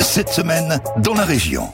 Cette semaine, dans la région.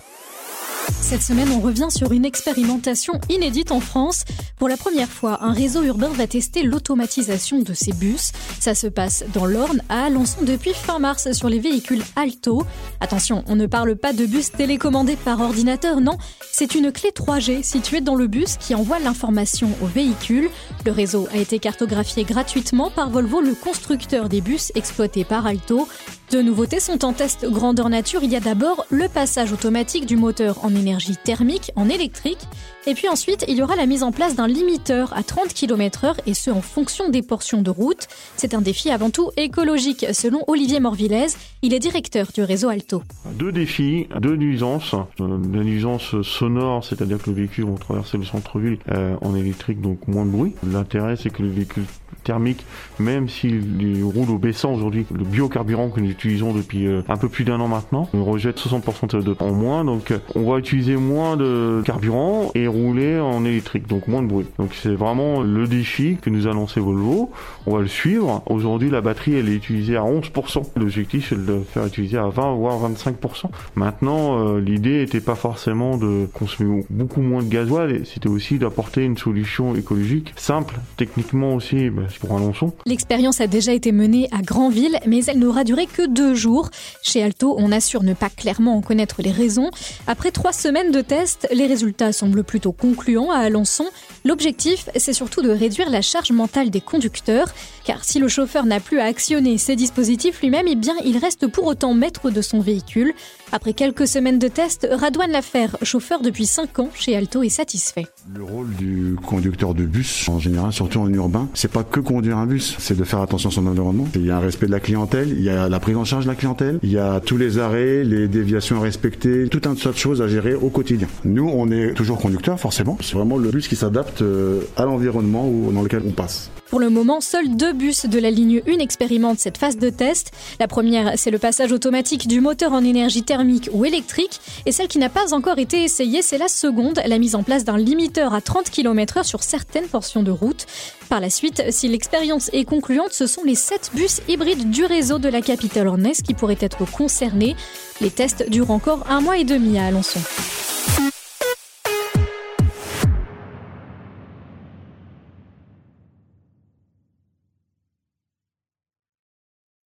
Cette semaine, on revient sur une expérimentation inédite en France. Pour la première fois, un réseau urbain va tester l'automatisation de ses bus. Ça se passe dans l'Orne à Alençon depuis fin mars sur les véhicules Alto. Attention, on ne parle pas de bus télécommandés par ordinateur, non. C'est une clé 3G située dans le bus qui envoie l'information au véhicule. Le réseau a été cartographié gratuitement par Volvo, le constructeur des bus exploités par Alto. Deux nouveautés sont en test grandeur nature. Il y a d'abord le passage automatique du moteur en énergie thermique en électrique. Et puis ensuite, il y aura la mise en place d'un limiteur à 30 km heure et ce en fonction des portions de route. C'est un défi avant tout écologique selon Olivier Morvillez. Il est directeur du réseau Alto. Deux défis, deux nuisances. La nuisance sonore, c'est-à-dire que le véhicule va traverser le centre-ville euh, en électrique, donc moins de bruit. L'intérêt, c'est que le véhicule thermique, même s'il roule au baissant aujourd'hui, le biocarburant que nous utilisons depuis euh, un peu plus d'un an maintenant, on rejette 60% de en moins, donc euh, on va utiliser moins de carburant et rouler en électrique, donc moins de bruit. Donc c'est vraiment le défi que nous a lancé Volvo. On va le suivre. Aujourd'hui, la batterie, elle est utilisée à 11%. L'objectif, c'est de le faire utiliser à 20 voire 25%. Maintenant, euh, l'idée n'était pas forcément de consommer beaucoup moins de gasoil, c'était aussi d'apporter une solution écologique simple, techniquement aussi, pour Alençon. L'expérience a déjà été menée à Granville, mais elle n'aura duré que deux jours. Chez Alto, on assure ne pas clairement en connaître les raisons. Après trois semaines de tests, les résultats semblent plutôt concluants à Alençon. L'objectif, c'est surtout de réduire la charge mentale des conducteurs, car si le chauffeur n'a plus à actionner ses dispositifs lui-même, eh bien, il reste pour autant maître de son véhicule. Après quelques semaines de tests, Radouane Lafer, chauffeur depuis 5 ans chez Alto, est satisfait. Le rôle du conducteur de bus, en général, surtout en urbain, c'est pas que conduire un bus, c'est de faire attention à son environnement. Il y a un respect de la clientèle, il y a la prise en charge de la clientèle, il y a tous les arrêts, les déviations à respecter, tout un tas de choses à gérer au quotidien. Nous, on est toujours conducteur, forcément. C'est vraiment le bus qui s'adapte euh, à l'environnement dans lequel on passe. Pour le moment, seuls deux bus de la ligne 1 expérimentent cette phase de test. La première, c'est le passage automatique du moteur en énergie thermique ou électrique. Et celle qui n'a pas encore été essayée, c'est la seconde, la mise en place d'un limiteur à 30 km/h sur certaines portions de route. Par la suite, si l'expérience est concluante, ce sont les 7 bus hybrides du réseau de la capitale ornaise qui pourraient être concernés. Les tests durent encore un mois et demi à Alençon.